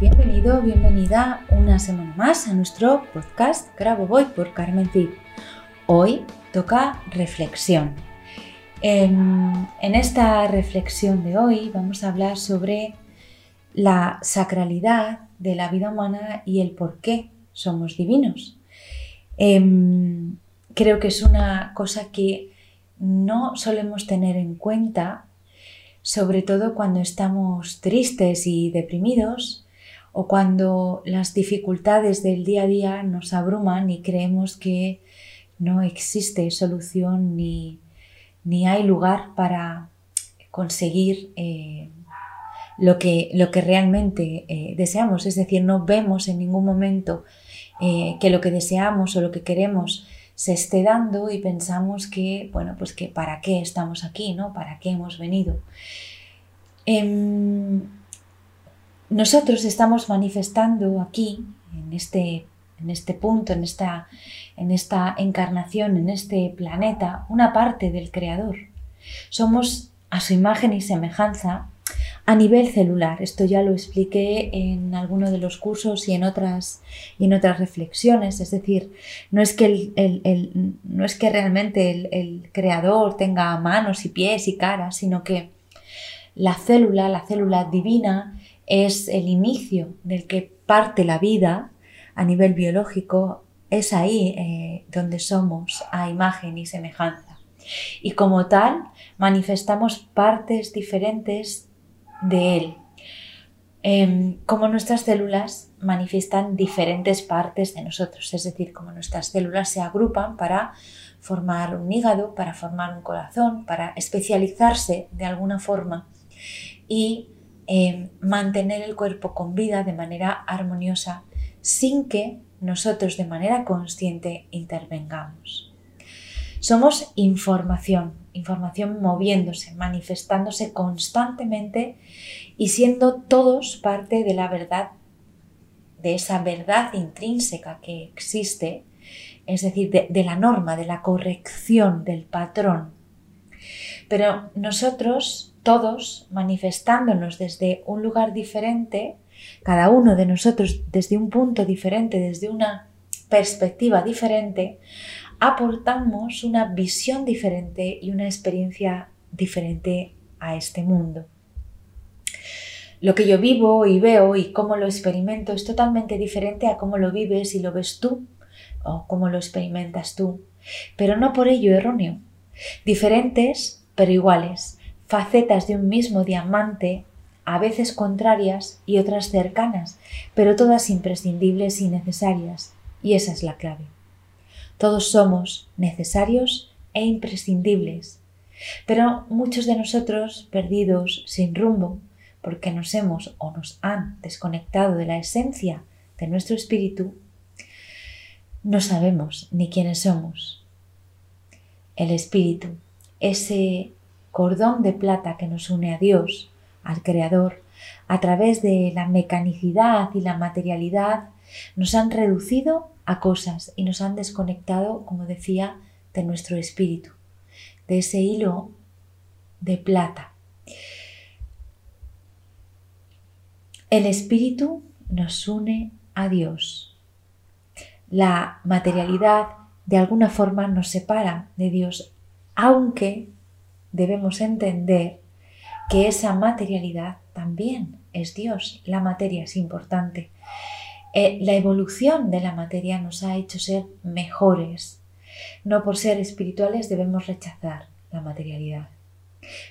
Bienvenido, bienvenida una semana más a nuestro podcast Grabo Voy por Carmen Cid. Hoy toca reflexión. En, en esta reflexión de hoy vamos a hablar sobre la sacralidad de la vida humana y el por qué somos divinos. Em, creo que es una cosa que no solemos tener en cuenta sobre todo cuando estamos tristes y deprimidos o cuando las dificultades del día a día nos abruman y creemos que no existe solución ni, hay lugar para conseguir eh, lo, que, lo, que, realmente eh, deseamos. Es decir, no vemos en ningún momento eh, que lo que deseamos o lo que queremos se esté dando y pensamos que, bueno, pues que para qué estamos aquí, ¿no? ¿Para qué hemos venido? Em, nosotros estamos manifestando aquí, en este, en este punto, en esta, en esta encarnación, en este planeta, una parte del Creador. Somos a su imagen y semejanza a nivel celular. Esto ya lo expliqué en alguno de los cursos y en otras, y en otras reflexiones. Es decir, no es que, no es que realmente el, creador tenga manos y pies y caras, sino que la célula, la célula divina, es el inicio del que parte la vida a nivel biológico. Es ahí eh, donde somos a imagen y semejanza. Y como tal, manifestamos partes diferentes de él. Em, como nuestras células manifiestan diferentes partes de nosotros, es decir, como nuestras células se agrupan para formar un hígado, para formar un corazón, para especializarse de alguna forma y em, mantener el cuerpo con vida de manera armoniosa sin que nosotros de manera consciente intervengamos. Somos información, información moviéndose, manifestándose constantemente y siendo todos parte de la verdad, de esa verdad intrínseca que existe, es decir, de, la norma, de la corrección, del patrón. Pero nosotros, todos, manifestándonos desde un lugar diferente, cada uno de nosotros desde un punto diferente, desde una perspectiva diferente, aportamos una visión diferente y una experiencia diferente a este mundo. Lo que yo vivo y veo y cómo lo experimento es totalmente diferente a cómo lo vives y lo ves tú o cómo lo experimentas tú, pero no por ello erróneo. Diferentes pero iguales, facetas de un mismo diamante, a veces contrarias y otras cercanas, pero todas imprescindibles y necesarias, y esa es la clave. Todos somos necesarios e imprescindibles, pero muchos de nosotros perdidos, sin rumbo, porque nos hemos o nos han desconectado de la esencia de nuestro espíritu, no sabemos ni quiénes somos. El espíritu, ese cordón de plata que nos une a Dios, al Creador, a través de la mecanicidad y la materialidad, nos han reducido a cosas y nos han desconectado, como decía, de nuestro espíritu, de ese hilo de plata El espíritu nos une a Dios. La materialidad de alguna forma nos separa de Dios, aunque debemos entender que esa materialidad también es Dios. La materia es importante. Eh, la evolución de la materia nos ha hecho ser mejores. No por ser espirituales debemos rechazar la materialidad.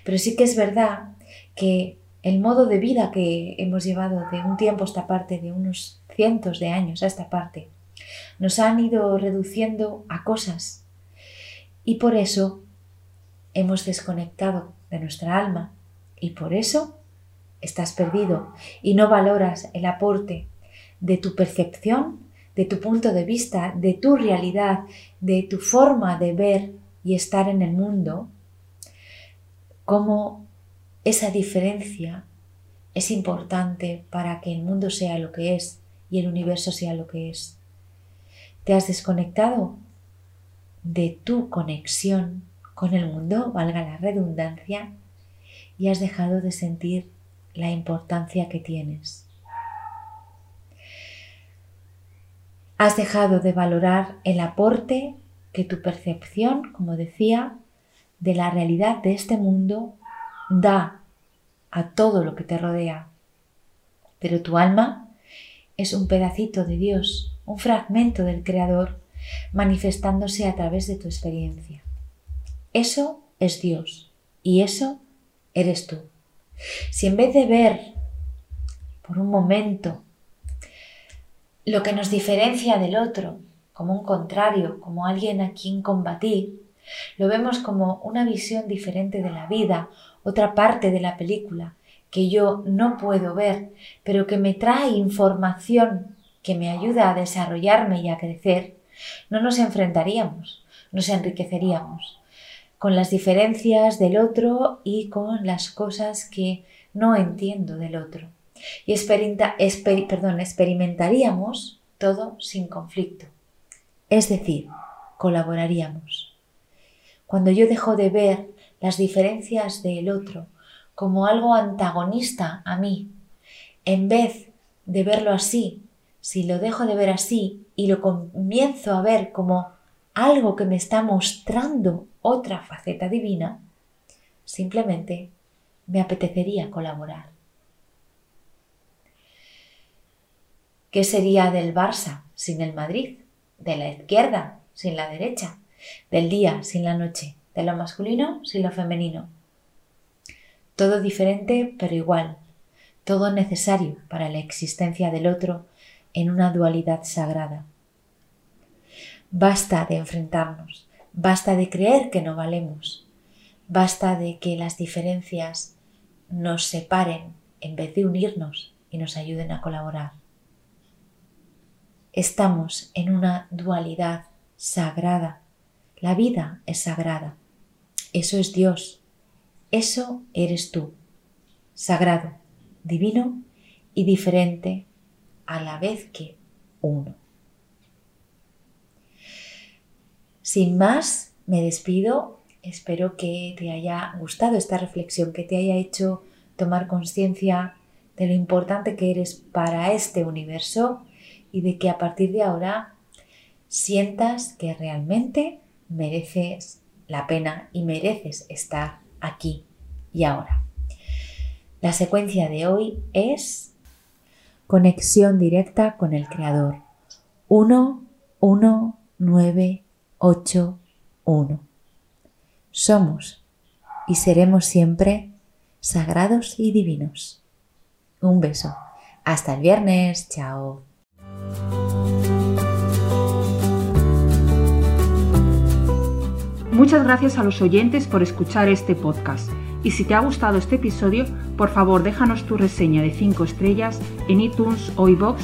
Pero sí que es verdad que el modo de vida que hemos llevado de un tiempo a esta parte, de unos cientos de años a esta parte, nos han ido reduciendo a cosas y por eso hemos desconectado de nuestra alma y por eso estás perdido y no valoras el aporte de tu percepción, de tu punto de vista, de tu realidad, de tu forma de ver y estar en el mundo, cómo esa diferencia es importante para que el mundo sea lo que es y el universo sea lo que es. Te has desconectado de tu conexión con el mundo, valga la redundancia, y has dejado de sentir la importancia que tienes. Has dejado de valorar el aporte que tu percepción, como decía, de la realidad de este mundo da a todo lo que te rodea. Pero tu alma es un pedacito de Dios, un fragmento del Creador, manifestándose a través de tu experiencia. Eso es Dios y eso eres tú. Si en vez de ver por un momento lo que nos diferencia del otro como un contrario, como alguien a quien combatir, lo vemos como una visión diferente de la vida, otra parte de la película que yo no puedo ver, pero que me trae información que me ayuda a desarrollarme y a crecer, no nos enfrentaríamos, nos enriqueceríamos con las diferencias del otro y con las cosas que no entiendo del otro. Y experimentaríamos todo sin conflicto. Es decir, colaboraríamos. Cuando yo dejo de ver las diferencias del otro como algo antagonista a mí, en vez de verlo así, si lo dejo de ver así y lo comienzo a ver como algo que me está mostrando otra faceta divina, simplemente me apetecería colaborar. ¿Qué sería del Barça sin el Madrid? ¿De la izquierda sin la derecha? ¿Del día sin la noche? ¿De lo masculino sin lo femenino? Todo diferente pero igual, todo necesario para la existencia del otro en una dualidad sagrada. Basta de enfrentarnos, Basta de creer que no valemos. Basta de que las diferencias nos separen en vez de unirnos y nos ayuden a colaborar. Estamos en una dualidad sagrada. La vida es sagrada. Eso es Dios. Eso eres tú. Sagrado, divino y diferente a la vez que uno. Sin más, me despido. Espero que te haya gustado esta reflexión, que te haya hecho tomar conciencia de lo importante que eres para este universo y de que a partir de ahora sientas que realmente mereces la pena y mereces estar aquí y ahora. La secuencia de hoy es conexión directa con el Creador. 1, 1, 9, 8, 1. Somos y seremos siempre sagrados y divinos. Un beso. Hasta el viernes. Chao. Muchas gracias a los oyentes por escuchar este podcast. Y si te ha gustado este episodio, por favor déjanos tu reseña de 5 estrellas en iTunes o iBox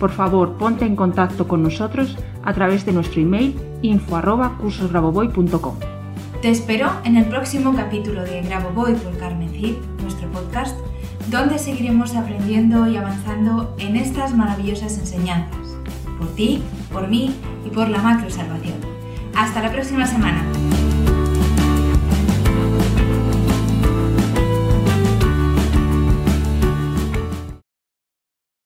por favor ponte en contacto con nosotros a través de nuestro email info@cursosgraboboy.com. Te espero en el próximo capítulo de Graboboy por Carmen Cid, nuestro podcast, donde seguiremos aprendiendo y avanzando en estas maravillosas enseñanzas, por ti, por mí y por la macro salvación. Hasta la próxima semana.